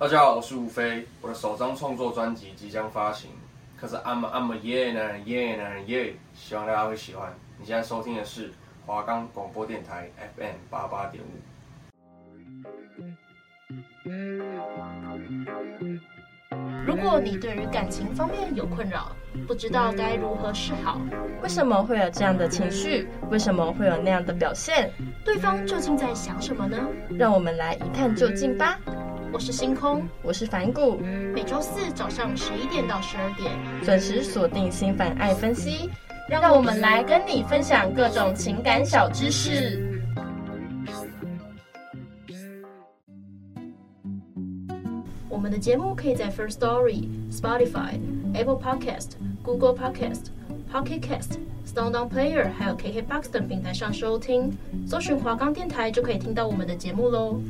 大家好，我是吴飞，我的首张创作专辑即将发行，可是 I'm a, I'm a yeah 男人 yeah 男人 yeah，希望大家会喜欢。你现在收听的是华冈广播电台 FM 八八点五。如果你对于感情方面有困扰，不知道该如何是好，为什么会有这样的情绪？为什么会有那样的表现？对方究竟在想什么呢？让我们来一探究竟吧。我是星空，我是凡谷，每周四早上十一点到十二点准时锁定心烦爱分析，让我们来跟你分享各种情感小知识。我们的节目可以在 First Story、Spotify、Apple Podcast、Google Podcast、Pocket Cast、SoundOn Player，还有 KKBox 等平台上收听，搜寻华冈电台就可以听到我们的节目喽。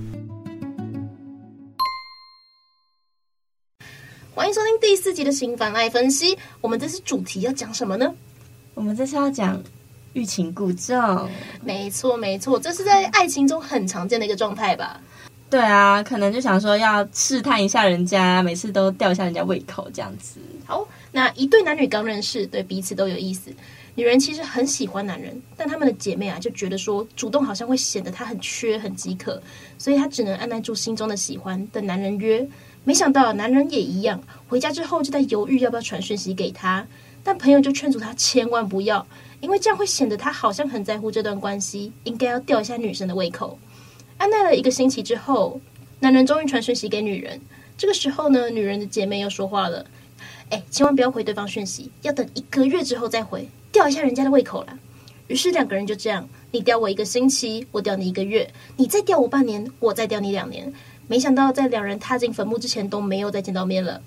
欢迎收听第四集的心烦爱分析。我们这次主题要讲什么呢？我们这次要讲欲擒故纵。没错，没错，这是在爱情中很常见的一个状态吧。对啊，可能就想说要试探一下人家，每次都吊一下人家胃口这样子。好，那一对男女刚认识，对彼此都有意思。女人其实很喜欢男人，但她们的姐妹啊就觉得说主动好像会显得她很缺很饥渴，所以她只能按捺住心中的喜欢，等男人约。没想到男人也一样，回家之后就在犹豫要不要传讯息给他，但朋友就劝阻他千万不要，因为这样会显得他好像很在乎这段关系，应该要吊一下女生的胃口。按耐了一个星期之后，男人终于传讯息给女人。这个时候呢，女人的姐妹又说话了：“哎，千万不要回对方讯息，要等一个月之后再回，吊一下人家的胃口啦。”于是两个人就这样，你吊我一个星期，我吊你一个月，你再吊我半年，我再吊你两年。没想到在两人踏进坟墓之前都没有再见到面了。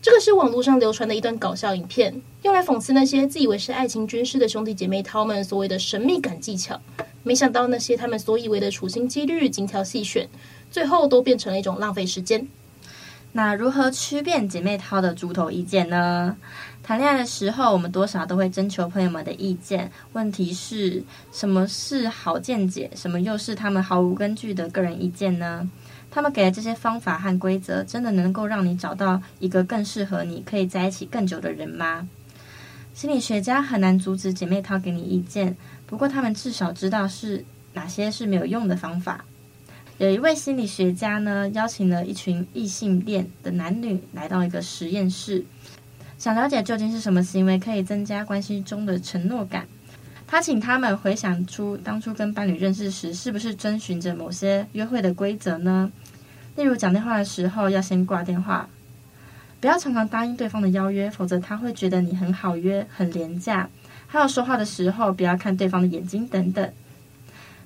这个是网络上流传的一段搞笑影片，用来讽刺那些自以为是爱情军师的兄弟姐妹淘们所谓的神秘感技巧。没想到那些他们所以为的处心积虑、精挑细选，最后都变成了一种浪费时间。那如何区辨姐妹淘的猪头意见呢？谈恋爱的时候，我们多少都会征求朋友们的意见。问题是什么是好见解，什么又是他们毫无根据的个人意见呢？他们给的这些方法和规则，真的能够让你找到一个更适合你、可以在一起更久的人吗？心理学家很难阻止姐妹淘给你意见。不过，他们至少知道是哪些是没有用的方法。有一位心理学家呢，邀请了一群异性恋的男女来到一个实验室，想了解究竟是什么行为可以增加关系中的承诺感。他请他们回想出当初跟伴侣认识时，是不是遵循着某些约会的规则呢？例如，讲电话的时候要先挂电话，不要常常答应对方的邀约，否则他会觉得你很好约、很廉价。还有说话的时候，不要看对方的眼睛等等。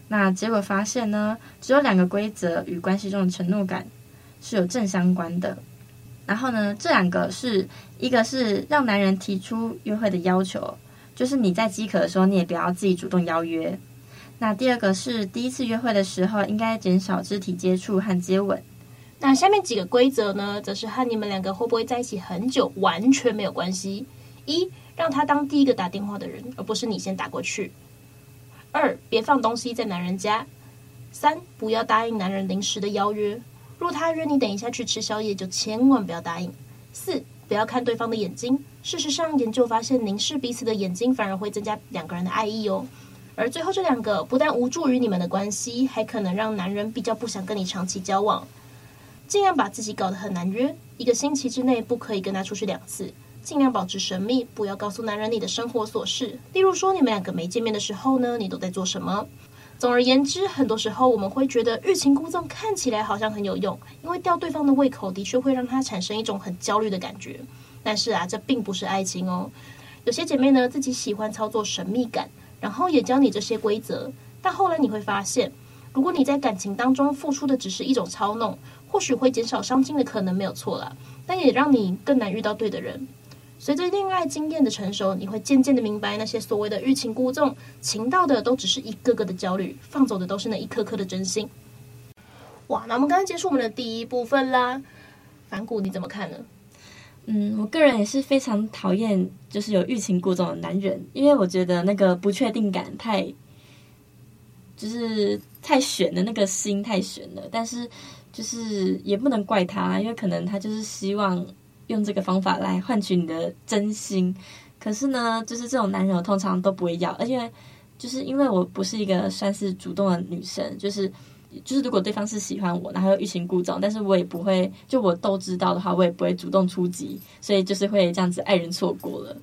那结果发现呢，只有两个规则与关系中的承诺感是有正相关的。然后呢，这两个是一个是让男人提出约会的要求，就是你在饥渴的时候，你也不要自己主动邀约。那第二个是第一次约会的时候，应该减少肢体接触和接吻。那下面几个规则呢，则是和你们两个会不会在一起很久完全没有关系。一让他当第一个打电话的人，而不是你先打过去。二，别放东西在男人家。三，不要答应男人临时的邀约。若他约你等一下去吃宵夜，就千万不要答应。四，不要看对方的眼睛。事实上，研究发现，凝视彼此的眼睛反而会增加两个人的爱意哦。而最后这两个，不但无助于你们的关系，还可能让男人比较不想跟你长期交往。尽量把自己搞得很难约，一个星期之内不可以跟他出去两次。尽量保持神秘，不要告诉男人你的生活琐事。例如说，你们两个没见面的时候呢，你都在做什么？总而言之，很多时候我们会觉得欲擒故纵看起来好像很有用，因为吊对方的胃口的确会让他产生一种很焦虑的感觉。但是啊，这并不是爱情哦。有些姐妹呢，自己喜欢操作神秘感，然后也教你这些规则，但后来你会发现，如果你在感情当中付出的只是一种操弄，或许会减少伤心的可能没有错啦，但也让你更难遇到对的人。随着恋爱经验的成熟，你会渐渐的明白，那些所谓的欲擒故纵，擒到的都只是一个个的焦虑，放走的都是那一颗颗的真心。哇，那我们刚刚结束我们的第一部分啦。反骨，你怎么看呢？嗯，我个人也是非常讨厌就是有欲擒故纵的男人，因为我觉得那个不确定感太，就是太悬了，那个心太悬了。但是就是也不能怪他，因为可能他就是希望用这个方法来换取你的真心。可是呢，就是这种男人我通常都不会要，而且就是因为我不是一个算是主动的女生，就是就是如果对方是喜欢我，然后欲擒故纵，但是我也不会，就我都知道的话，我也不会主动出击，所以就是会这样子爱人错过了。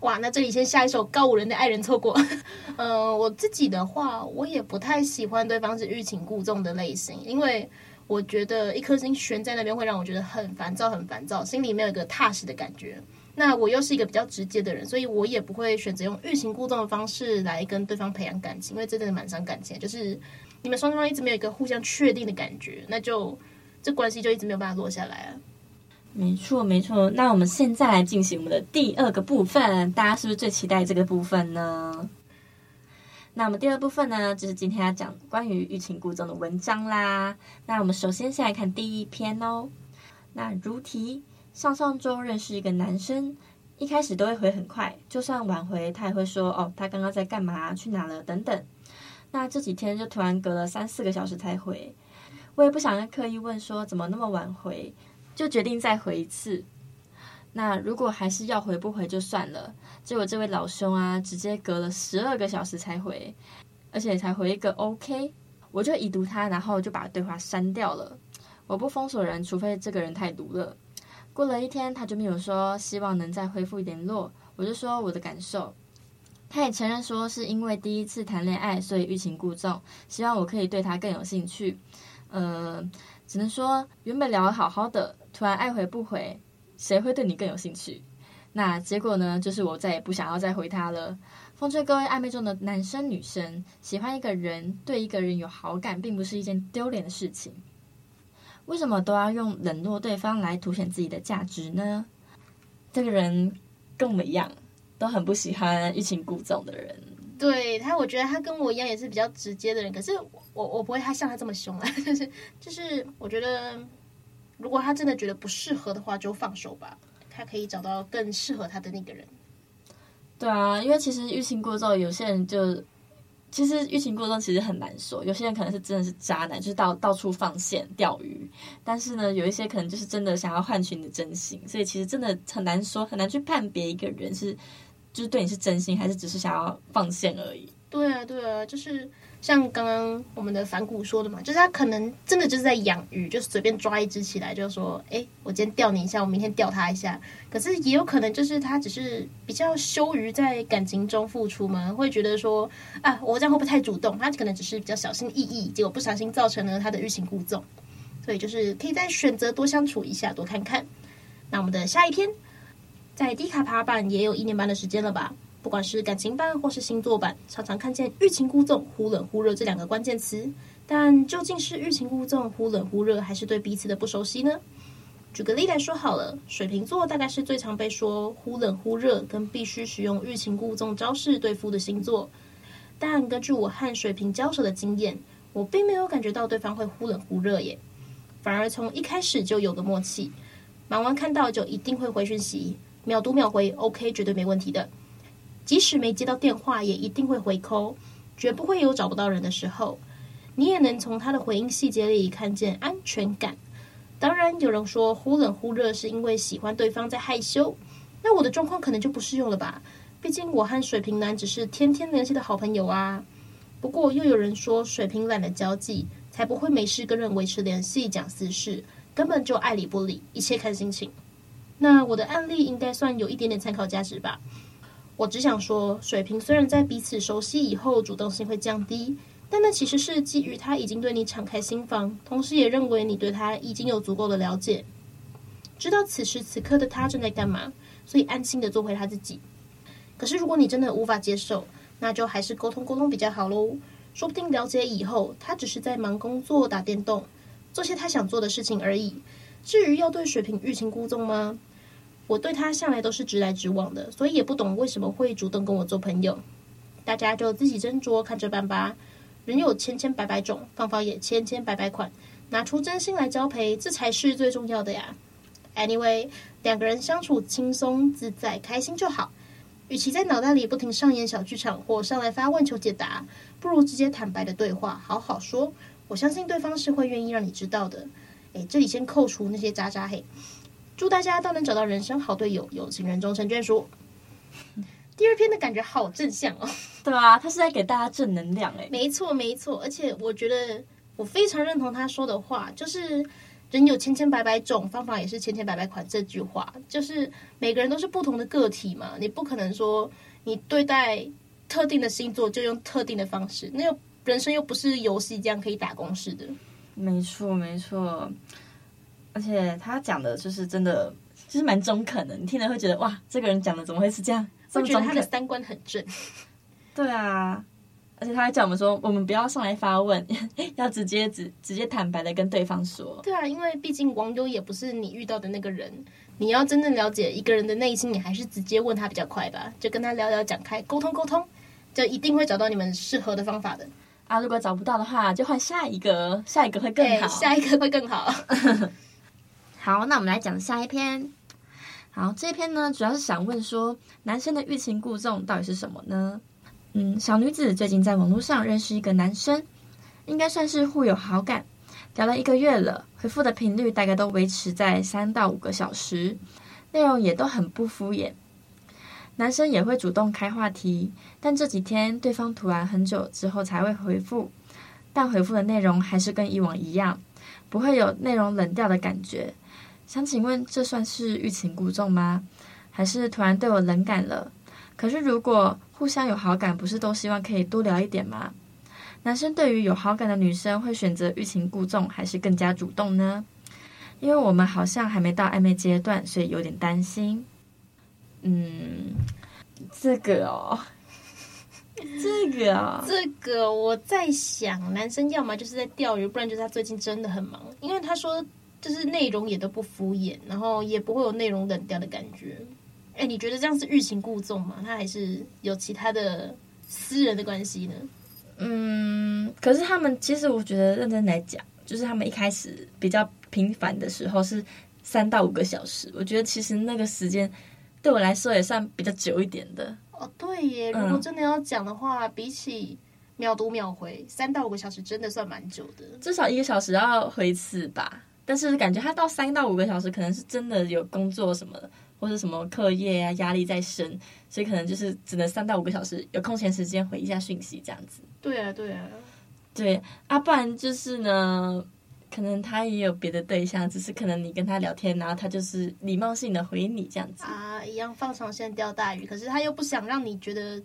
哇，那这里先下一首告五人的爱人错过。呃，我自己的话，我也不太喜欢对方是欲擒故纵的类型，因为我觉得一颗心悬在那边会让我觉得很烦躁，很烦躁，心里没有一个踏实的感觉。那我又是一个比较直接的人，所以我也不会选择用欲擒故纵的方式来跟对方培养感情，因为真的蛮伤感情。就是你们双方一直没有一个互相确定的感觉，那就这关系就一直没有办法落下来啊。没错，没错。那我们现在来进行我们的第二个部分，大家是不是最期待这个部分呢？那我们第二部分呢，就是今天要讲关于欲擒故纵的文章啦。那我们首先先来看第一篇哦。那如题，上上周认识一个男生，一开始都会回很快，就算晚回，他也会说哦，他刚刚在干嘛，去哪了等等。那这几天就突然隔了三四个小时才回，我也不想刻意问说怎么那么晚回。就决定再回一次。那如果还是要回不回就算了。结果这位老兄啊，直接隔了十二个小时才回，而且才回一个 OK，我就已读他，然后就把对话删掉了。我不封锁人，除非这个人太毒了。过了一天，他就没有说希望能再恢复联络，我就说我的感受。他也承认说是因为第一次谈恋爱，所以欲擒故纵，希望我可以对他更有兴趣。嗯、呃。只能说，原本聊得好好的，突然爱回不回，谁会对你更有兴趣？那结果呢？就是我再也不想要再回他了。奉劝各位暧昧中的男生女生，喜欢一个人，对一个人有好感，并不是一件丢脸的事情。为什么都要用冷落对方来凸显自己的价值呢？这个人跟我们一样，都很不喜欢欲擒故纵的人。对他，我觉得他跟我一样，也是比较直接的人。可是我我不会他像他这么凶啊，就 是就是，我觉得如果他真的觉得不适合的话，就放手吧。他可以找到更适合他的那个人。对啊，因为其实欲擒故纵，有些人就其实欲擒故纵其实很难说。有些人可能是真的是渣男，就是到到处放线钓鱼。但是呢，有一些可能就是真的想要换取你的真心，所以其实真的很难说，很难去判别一个人是。就是对你是真心，还是只是想要放线而已？对啊，对啊，就是像刚刚我们的反骨说的嘛，就是他可能真的就是在养鱼，就是随便抓一只起来，就说：“哎，我今天钓你一下，我明天钓他一下。”可是也有可能就是他只是比较羞于在感情中付出嘛，会觉得说：“啊，我这样会不会太主动？”他可能只是比较小心翼翼，结果不小心造成了他的欲擒故纵。所以就是可以再选择多相处一下，多看看。那我们的下一篇。在低卡爬板也有一年半的时间了吧？不管是感情版或是星座版，常常看见欲擒故纵、忽冷忽热这两个关键词。但究竟是欲擒故纵、忽冷忽热，还是对彼此的不熟悉呢？举个例来说好了，水瓶座大概是最常被说忽冷忽热，跟必须使用欲擒故纵招式对付的星座。但根据我和水瓶交手的经验，我并没有感觉到对方会忽冷忽热耶，反而从一开始就有个默契，忙完看到就一定会回讯息。秒读秒回，OK，绝对没问题的。即使没接到电话，也一定会回 call，绝不会有找不到人的时候。你也能从他的回应细节里看见安全感。当然，有人说忽冷忽热是因为喜欢对方在害羞，那我的状况可能就不适用了吧？毕竟我和水瓶男只是天天联系的好朋友啊。不过又有人说水瓶懒得交际，才不会没事跟人维持联系讲私事，根本就爱理不理，一切看心情。那我的案例应该算有一点点参考价值吧。我只想说，水瓶虽然在彼此熟悉以后主动性会降低，但那其实是基于他已经对你敞开心房，同时也认为你对他已经有足够的了解，知道此时此刻的他正在干嘛，所以安心的做回他自己。可是如果你真的无法接受，那就还是沟通沟通比较好喽。说不定了解以后，他只是在忙工作、打电动，做些他想做的事情而已。至于要对水瓶欲擒故纵吗？我对他向来都是直来直往的，所以也不懂为什么会主动跟我做朋友。大家就自己斟酌看着办吧。人有千千百百种，方法也千千百百款，拿出真心来交陪，这才是最重要的呀。Anyway，两个人相处轻松自在、开心就好。与其在脑袋里不停上演小剧场或上来发问求解答，不如直接坦白的对话，好好说。我相信对方是会愿意让你知道的。哎，这里先扣除那些渣渣嘿，祝大家都能找到人生好队友，有情人终成眷属。第二篇的感觉好正向哦，对啊，他是在给大家正能量哎，没错没错，而且我觉得我非常认同他说的话，就是人有千千百百种方法，也是千千百百款。这句话就是每个人都是不同的个体嘛，你不可能说你对待特定的星座就用特定的方式，那又人生又不是游戏这样可以打公式的。没错没错，而且他讲的就是真的，就是蛮中肯的，你听了会觉得哇，这个人讲的怎么会是这样？我觉得他的三观很正，对啊，而且他还叫我们说，我们不要上来发问，要直接直直接坦白的跟对方说。对啊，因为毕竟网友也不是你遇到的那个人，你要真正了解一个人的内心，你还是直接问他比较快吧，就跟他聊聊讲开，沟通沟通，就一定会找到你们适合的方法的。啊，如果找不到的话，就换下一个，下一个会更好，下一个会更好。好，那我们来讲下一篇。好，这篇呢，主要是想问说，男生的欲擒故纵到底是什么呢？嗯，小女子最近在网络上认识一个男生，应该算是互有好感，聊了一个月了，回复的频率大概都维持在三到五个小时，内容也都很不敷衍。男生也会主动开话题，但这几天对方突然很久之后才会回复，但回复的内容还是跟以往一样，不会有内容冷掉的感觉。想请问，这算是欲擒故纵吗？还是突然对我冷感了？可是如果互相有好感，不是都希望可以多聊一点吗？男生对于有好感的女生会选择欲擒故纵，还是更加主动呢？因为我们好像还没到暧昧阶段，所以有点担心。嗯，这个哦，这个啊，这个我在想，男生要么就是在钓鱼，不然就是他最近真的很忙，因为他说。就是内容也都不敷衍，然后也不会有内容冷掉的感觉。哎，你觉得这样是欲擒故纵吗？他还是有其他的私人的关系呢？嗯，可是他们其实我觉得认真来讲，就是他们一开始比较频繁的时候是三到五个小时。我觉得其实那个时间对我来说也算比较久一点的。哦，对耶，如果真的要讲的话，嗯，比起秒读秒回，三到五个小时真的算蛮久的。至少一个小时要回一次吧。但是感觉他到三到五个小时，可能是真的有工作什么的，或者什么课业啊压力在身，所以可能就是只能三到五个小时有空闲时间回一下讯息这样子。对啊，对啊，对啊，不然就是呢，可能他也有别的对象，只是可能你跟他聊天，然后他就是礼貌性的回你这样子啊，一样放长线钓大鱼，可是他又不想让你觉得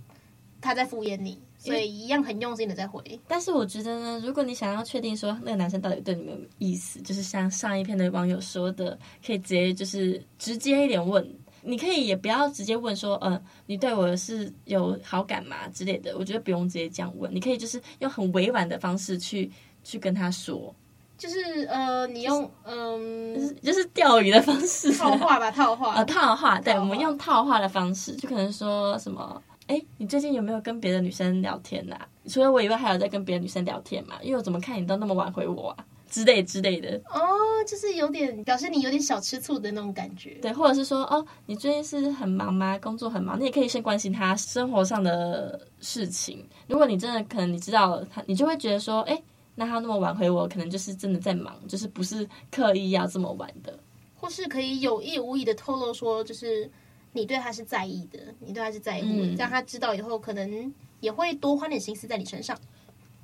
他在敷衍你。所以一样很用心的在回，但是我觉得呢，如果你想要确定说那个男生到底对你没有意思，就是像上一篇的网友说的，可以直接就是直接一点问，你可以也不要直接问说，呃，你对我是有好感吗之类的，我觉得不用直接这样问，你可以就是用很委婉的方式去去跟他说，就是呃，你用嗯，就 是就是钓鱼的方式，套话吧，套话，呃，套话，对，我们用套话的方式，就可能说什么。哎，你最近有没有跟别的女生聊天呐、啊？除了我以外，还有在跟别的女生聊天嘛？因为我怎么看你都那么晚回我啊，之类之类的。哦，就是有点表示你有点小吃醋的那种感觉。对，或者是说，哦，你最近是很忙吗？工作很忙？你也可以先关心他生活上的事情。如果你真的可能你知道他，你就会觉得说，哎，那他那么晚回我，可能就是真的在忙，就是不是刻意要这么晚的。或是可以有意无意的透露说，就是。你对他是在意的，你对他是在乎的，让、嗯、他知道以后可能也会多花点心思在你身上。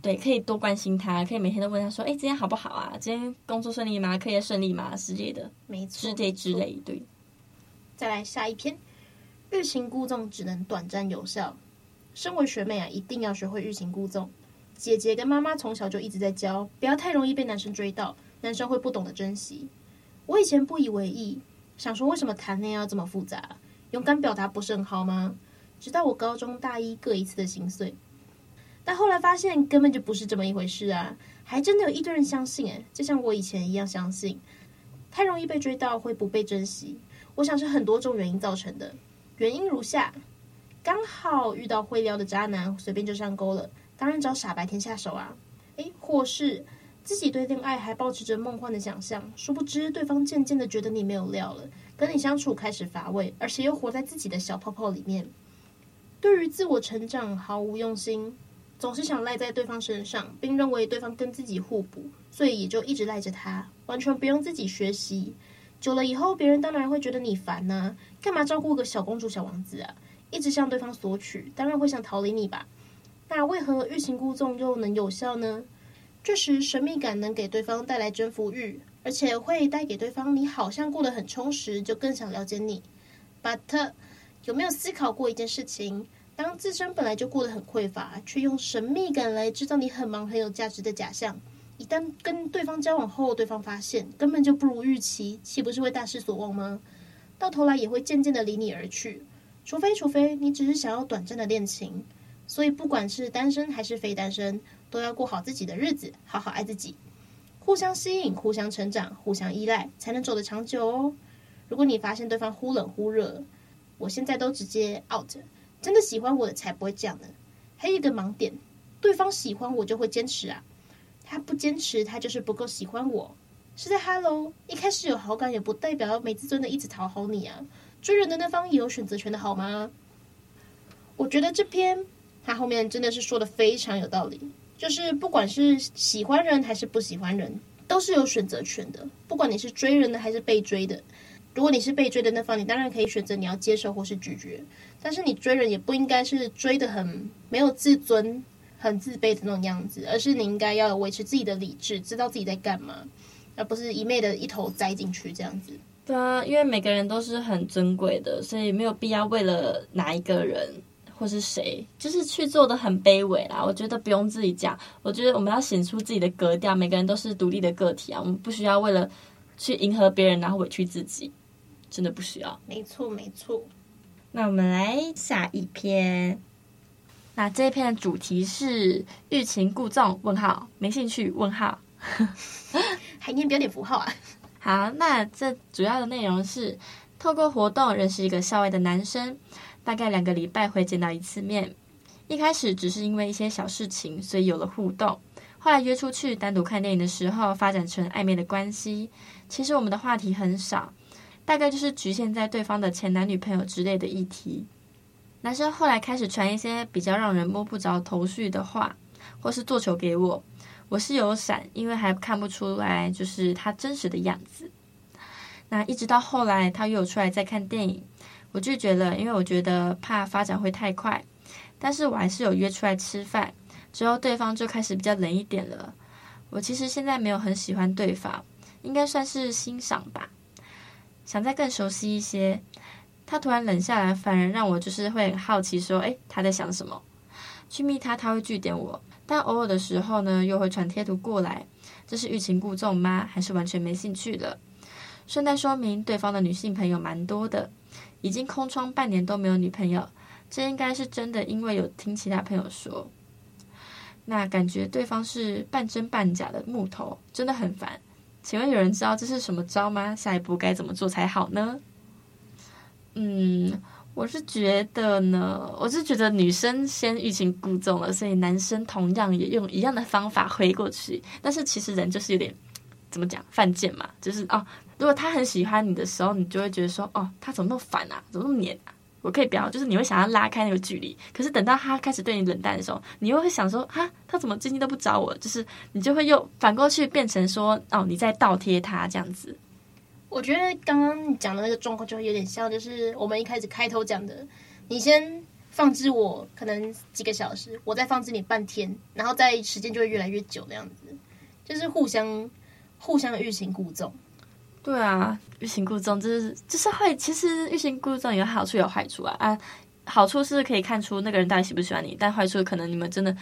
对，可以多关心他，可以每天都问他说：“哎，今天好不好啊？今天工作顺利吗？课业顺利吗？”之类的，没错，之类之类。对，再来下一篇，欲擒故纵只能短暂有效。身为学妹啊，一定要学会欲擒故纵。姐姐跟妈妈从小就一直在教，不要太容易被男生追到，男生会不懂得珍惜。我以前不以为意，想说为什么谈恋爱要这么复杂？勇敢表达不是很好吗？直到我高中大一各一次的心碎，但后来发现根本就不是这么一回事啊！还真的有一堆人相信，诶，就像我以前一样相信，太容易被追到会不被珍惜。我想是很多种原因造成的，原因如下：刚好遇到会撩的渣男，随便就上钩了，当然找傻白甜下手啊！诶，或是自己对恋爱还保持着梦幻的想象，殊不知对方渐渐的觉得你没有料了。跟你相处开始乏味，而且又活在自己的小泡泡里面，对于自我成长毫无用心，总是想赖在对方身上，并认为对方跟自己互补，所以也就一直赖着他，完全不用自己学习。久了以后，别人当然会觉得你烦呐、啊，干嘛照顾个小公主、小王子啊？一直向对方索取，当然会想逃离你吧？那为何欲擒故纵又能有效呢？这时神秘感能给对方带来征服欲，而且会带给对方你好像过得很充实，就更想了解你。But 有没有思考过一件事情？当自身本来就过得很匮乏，却用神秘感来制造你很忙很有价值的假象，一旦跟对方交往后，对方发现根本就不如预期，岂不是会大失所望吗？到头来也会渐渐的离你而去，除非除非你只是想要短暂的恋情。所以不管是单身还是非单身，都要过好自己的日子，好好爱自己，互相吸引，互相成长，互相依赖，才能走得长久哦。如果你发现对方忽冷忽热，我现在都直接 out，真的喜欢我的才不会这样呢。还有一个盲点，对方喜欢我就会坚持啊，他不坚持，他就是不够喜欢我。是在 Hello，一开始有好感也不代表没自尊的一直讨好你啊。追人的那方也有选择权的好吗？我觉得这篇。他后面真的是说的非常有道理，就是不管是喜欢人还是不喜欢人，都是有选择权的。不管你是追人的还是被追的，如果你是被追的那方，你当然可以选择你要接受或是拒绝。但是你追人也不应该是追的很没有自尊、很自卑的那种样子，而是你应该要维持自己的理智，知道自己在干嘛，而不是一昧的一头栽进去这样子。对啊，因为每个人都是很尊贵的，所以没有必要为了哪一个人。或是谁，就是去做的很卑微啦。我觉得不用自己讲，我觉得我们要显出自己的格调。每个人都是独立的个体啊，我们不需要为了去迎合别人然后委屈自己，真的不需要。没错，没错。那我们来下一篇。那这一篇的主题是欲擒故纵？问号，没兴趣？问号，还念标点符号啊？好，那这主要的内容是透过活动认识一个校外的男生。大概两个礼拜会见到一次面，一开始只是因为一些小事情，所以有了互动。后来约出去单独看电影的时候，发展成暧昧的关系。其实我们的话题很少，大概就是局限在对方的前男女朋友之类的议题。男生后来开始传一些比较让人摸不着头绪的话，或是做球给我，我是有闪，因为还看不出来就是他真实的样子。那一直到后来，他约我出来再看电影。我拒绝了，因为我觉得怕发展会太快，但是我还是有约出来吃饭。之后对方就开始比较冷一点了。我其实现在没有很喜欢对方，应该算是欣赏吧，想再更熟悉一些。他突然冷下来，反而让我就是会很好奇，说：“诶，他在想什么？”去密他，他会拒点我，但偶尔的时候呢，又会传贴图过来。这是欲擒故纵吗？还是完全没兴趣了？顺带说明，对方的女性朋友蛮多的。已经空窗半年都没有女朋友，这应该是真的，因为有听其他朋友说。那感觉对方是半真半假的木头，真的很烦。请问有人知道这是什么招吗？下一步该怎么做才好呢？嗯，我是觉得呢，我是觉得女生先欲擒故纵了，所以男生同样也用一样的方法回过去。但是其实人就是有点怎么讲犯贱嘛，就是哦。如果他很喜欢你的时候，你就会觉得说，哦，他怎么那么烦啊，怎么那么黏啊？我可以不要，就是你会想要拉开那个距离。可是等到他开始对你冷淡的时候，你又会想说，哈，他怎么最近都不找我？就是你就会又反过去变成说，哦，你在倒贴他这样子。我觉得刚刚你讲的那个状况就会有点像，就是我们一开始开头讲的，你先放置我可能几个小时，我再放置你半天，然后再时间就会越来越久那样子，就是互相互相欲擒故纵。对啊，欲擒故纵就是就是会，其实欲擒故纵有好处有坏处啊啊，好处是可以看出那个人到底喜不喜欢你，但坏处可能你们真的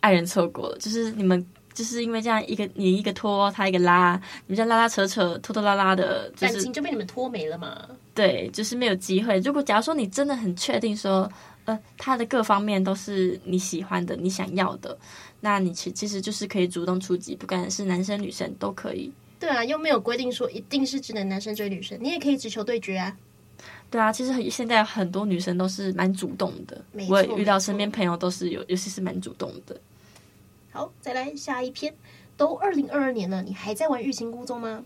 爱人错过了，就是你们就是因为这样一个你一个拖他一个拉，你们这样拉拉扯扯拖拖拉拉的，就是，感情就被你们拖没了嘛。对，就是没有机会。如果假如说你真的很确定说，呃，他的各方面都是你喜欢的，你想要的，那你其其实就是可以主动出击，不管是男生女生都可以。对啊，又没有规定说一定是只能男生追女生，你也可以直球对决啊。对啊，其实现在很多女生都是蛮主动的，我也遇到身边朋友都是有，尤其是蛮主动的。好，再来下一篇，都二零二二年了，你还在玩欲擒故纵吗？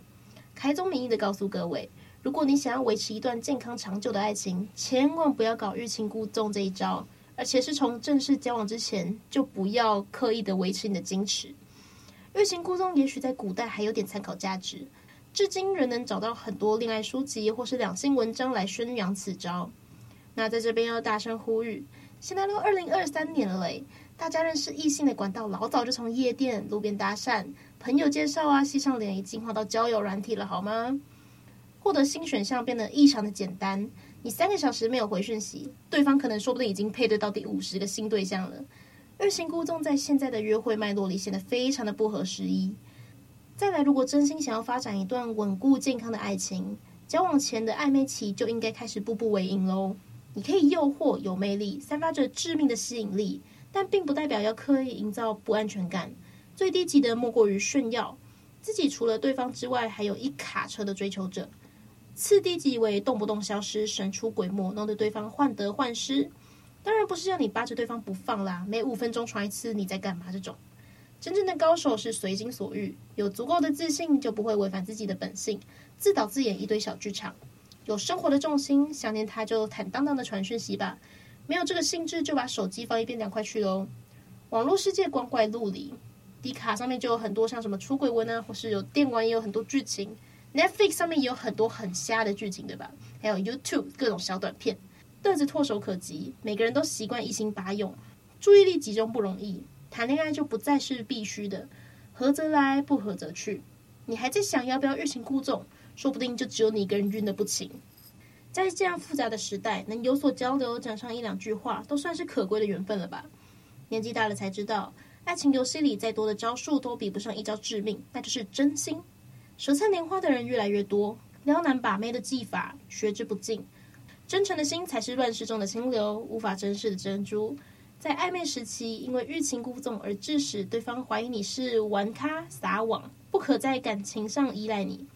开宗明义的告诉各位，如果你想要维持一段健康长久的爱情，千万不要搞欲擒故纵这一招，而且是从正式交往之前就不要刻意的维持你的矜持。欲擒故纵也许在古代还有点参考价值，至今仍能找到很多恋爱书籍或是两性文章来宣扬此招。那在这边要大声呼吁，现在都二零二三年了嘞，大家认识异性的管道老早就从夜店、路边搭讪、朋友介绍啊、系上联谊，进化到交友软体了，好吗？获得新选项变得异常的简单。你三个小时没有回讯息，对方可能说不定已经配对到第五十个新对象了。欲擒故纵在现在的约会脉络里显得非常的不合时宜。再来，如果真心想要发展一段稳固健康的爱情，交往前的暧昧期就应该开始步步为营喽。你可以诱惑、有魅力、散发着致命的吸引力，但并不代表要刻意营造不安全感。最低级的莫过于炫耀自己除了对方之外，还有一卡车的追求者。次低级为动不动消失、神出鬼没，弄得对方患得患失。当然不是要你扒着对方不放啦，每五分钟传一次你在干嘛这种。真正的高手是随心所欲，有足够的自信就不会违反自己的本性，自导自演一堆小剧场。有生活的重心，想念他就坦荡荡的传讯息吧。没有这个兴致，就把手机放一边凉快去喽。网络世界光怪陆离，D 卡上面就有很多像什么出轨文啊，或是有电玩也有很多剧情。Netflix 上面也有很多很瞎的剧情，对吧？还有 YouTube 各种小短片，乐子唾手可及。每个人都习惯一心八用，注意力集中不容易。谈恋爱就不再是必须的，合则来，不合则去。你还在想要不要欲擒故纵？说不定就只有你一个人晕得不轻。在这样复杂的时代，能有所交流，讲上一两句话，都算是可贵的缘分了吧？年纪大了才知道，爱情游戏里再多的招数都比不上一招致命，那就是真心。舌灿莲花的人越来越多，撩男把妹的技法学之不尽。真诚的心才是乱世中的清流，无法珍视的珍珠。在暧昧时期，因为欲擒故纵而致使对方怀疑你是玩咖撒网，不可在感情上依赖你，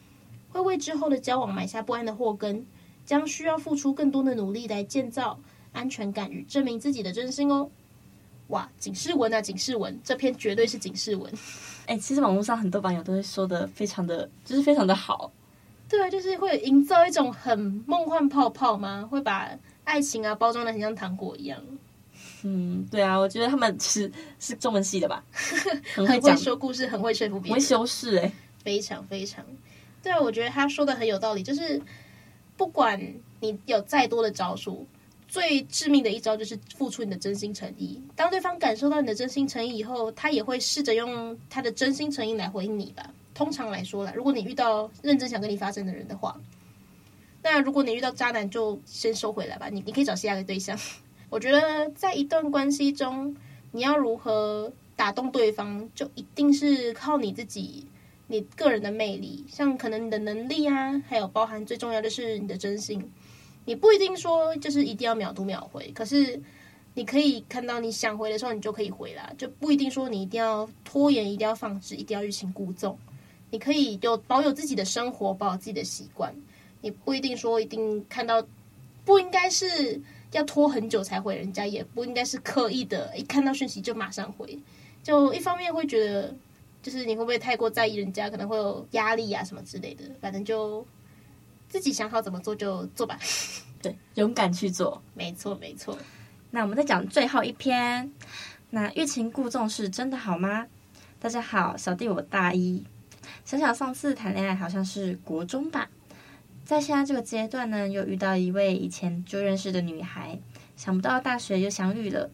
会为之后的交往埋下不安的祸根，将需要付出更多的努力来建造安全感与证明自己的真心哦。哇，警示文啊，警示文，这篇绝对是警示文。哎、其实网络上很多网友都会说的非常的，就是非常的好。对啊，就是会营造一种很梦幻泡泡吗？会把爱情啊包装的很像糖果一样。嗯，对啊，我觉得他们是是中文系的吧，很会讲说故事，很会说服别人，会修饰哎，非常非常。对啊，我觉得他说的很有道理，就是不管你有再多的招数。最致命的一招就是付出你的真心诚意。当对方感受到你的真心诚意以后，他也会试着用他的真心诚意来回应你吧。通常来说啦，如果你遇到认真想跟你发生的人的话，那如果你遇到渣男，就先收回来吧。你你可以找下一个对象。我觉得在一段关系中，你要如何打动对方，就一定是靠你自己，你个人的魅力，像可能你的能力啊，还有包含最重要的是你的真心。你不一定说就是一定要秒读秒回，可是你可以看到你想回的时候，你就可以回啦，就不一定说你一定要拖延，一定要放置，一定要欲擒故纵。你可以有保有自己的生活，保有自己的习惯。你不一定说一定看到，不应该是要拖很久才回人家，也不应该是刻意的，一看到讯息就马上回。就一方面会觉得，就是你会不会太过在意人家，可能会有压力啊什么之类的，反正就。自己想好怎么做就做吧，对，勇敢去做，没错没错。那我们再讲最后一篇，那欲擒故纵是真的好吗？大家好，小弟我大一，想想上次谈恋爱好像是国中吧，在现在这个阶段呢，又遇到一位以前就认识的女孩，想不到大学又相遇了。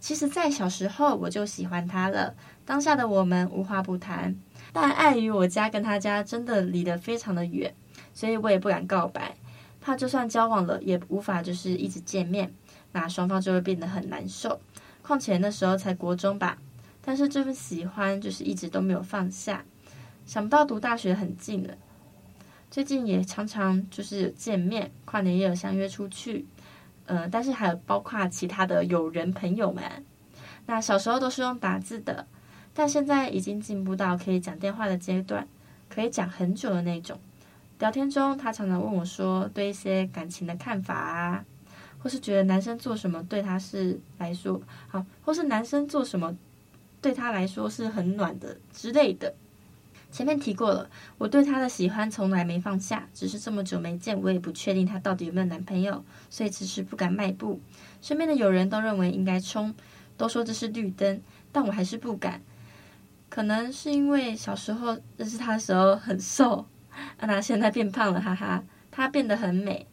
其实，在小时候我就喜欢她了，当下的我们无话不谈，但碍于我家跟她家真的离得非常的远。所以我也不敢告白，怕就算交往了，也无法就是一直见面，那双方就会变得很难受。况且那时候才国中吧，但是这份喜欢就是一直都没有放下。想不到读大学很近了，最近也常常就是见面，跨年也有相约出去，嗯、呃，但是还有包括其他的友人朋友们。那小时候都是用打字的，但现在已经进步到可以讲电话的阶段，可以讲很久的那种。聊天中，他常常问我说：“对一些感情的看法啊，或是觉得男生做什么对他是来说好，或是男生做什么对他来说是很暖的之类的。”前面提过了，我对他的喜欢从来没放下，只是这么久没见，我也不确定他到底有没有男朋友，所以迟迟不敢迈步。身边的友人都认为应该冲，都说这是绿灯，但我还是不敢。可能是因为小时候认识他的时候很瘦，啊，那现在变胖了，哈哈。他变得很美，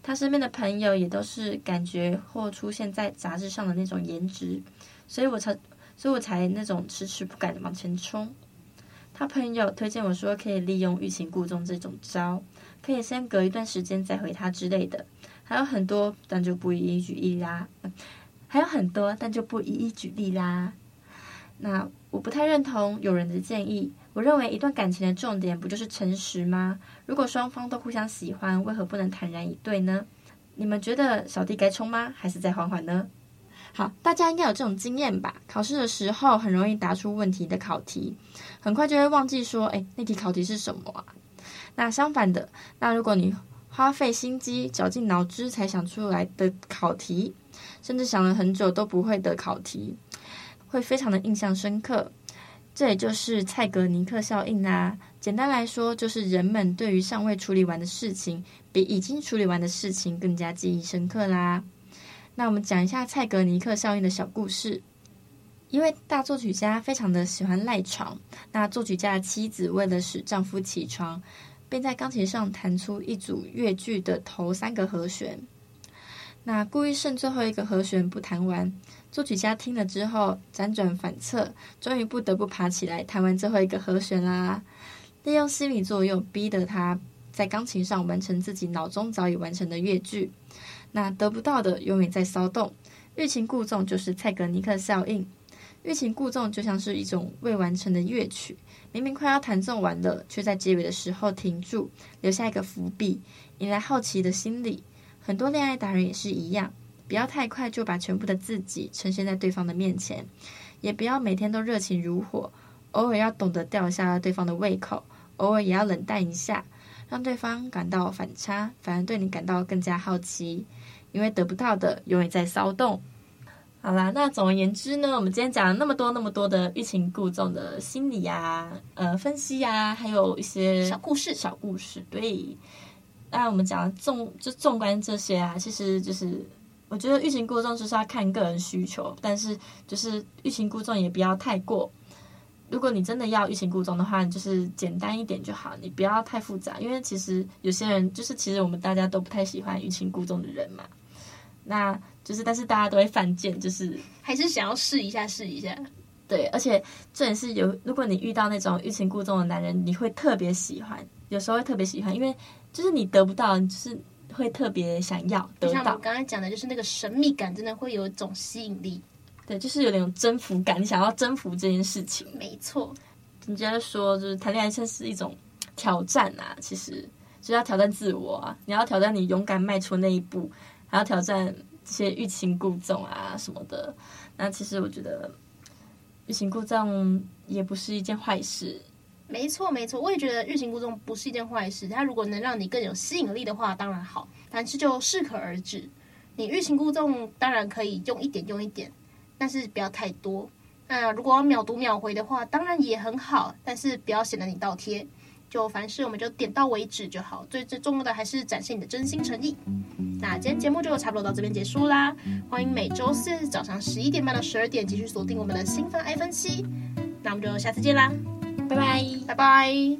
他身边的朋友也都是感觉或出现在杂志上的那种颜值，所以我才，所以我才那种迟迟不敢往前冲。他朋友推荐我说，可以利用欲擒故纵这种招，可以先隔一段时间再回他之类的，还有很多，但就不一一举例啦。还有很多，但就不一一举例啦。那我不太认同有人的建议，我认为一段感情的重点不就是诚实吗？如果双方都互相喜欢，为何不能坦然以对呢？你们觉得小弟该冲吗？还是再缓缓呢？好，大家应该有这种经验吧？考试的时候很容易答出问题的考题，很快就会忘记说，哎，那题考题是什么啊？那相反的，那如果你花费心机、绞尽脑汁才想出来的考题，甚至想了很久都不会的考题，会非常的印象深刻。这也就是蔡格尼克效应啊。简单来说，就是人们对于尚未处理完的事情，比已经处理完的事情更加记忆深刻啦。那我们讲一下蔡格尼克效应的小故事。一位大作曲家非常的喜欢赖床，那作曲家的妻子为了使丈夫起床，便在钢琴上弹出一组乐句的头三个和弦。那故意剩最后一个和弦不弹完，作曲家听了之后辗转反侧，终于不得不爬起来弹完最后一个和弦啦。利用心理作用，逼得他在钢琴上完成自己脑中早已完成的乐句。那得不到的永远在骚动，欲擒故纵就是蔡格尼克效应。欲擒故纵就像是一种未完成的乐曲，明明快要弹奏完了，却在结尾的时候停住，留下一个伏笔，引来好奇的心理。很多恋爱达人也是一样，不要太快就把全部的自己呈现在对方的面前，也不要每天都热情如火，偶尔要懂得吊一下对方的胃口，偶尔也要冷淡一下。让对方感到反差，反而对你感到更加好奇，因为得不到的永远在骚动。好啦，那总而言之呢，我们今天讲了那么多那么多的欲擒故纵的心理啊，呃，分析啊，还有一些小故事，小故事。对，那我们讲了纵就纵观这些啊，其实就是我觉得欲擒故纵就是要看个人需求，但是就是欲擒故纵也不要太过。如果你真的要欲擒故纵的话，你就是简单一点就好，你不要太复杂，因为其实有些人就是其实我们大家都不太喜欢欲擒故纵的人嘛。那就是，但是大家都会犯贱，就是还是想要试一下试一下。对，而且这也是有，如果你遇到那种欲擒故纵的男人，你会特别喜欢，有时候会特别喜欢，因为就是你得不到，就是会特别想要得到。就像我刚才讲的，就是那个神秘感，真的会有一种吸引力。对，就是有那种征服感，你想要征服这件事情。没错，你觉得说，就是谈恋爱，像是一种挑战啊。其实，就是要挑战自我啊，你要挑战你勇敢迈出那一步，还要挑战这些欲擒故纵啊什么的。那其实我觉得，欲擒故纵也不是一件坏事。没错，没错，我也觉得欲擒故纵不是一件坏事。它如果能让你更有吸引力的话，当然好，但是就适可而止。你欲擒故纵，当然可以用一点，用一点。但是不要太多。那如果要秒读秒回的话，当然也很好，但是不要显得你倒贴。就凡事我们就点到为止就好。最最重要的还是展现你的真心诚意。那今天节目就差不多到这边结束啦。欢迎每周四早上十一点半到十二点继续锁定我们的新番爱分析。那我们就下次见啦，拜拜，拜拜。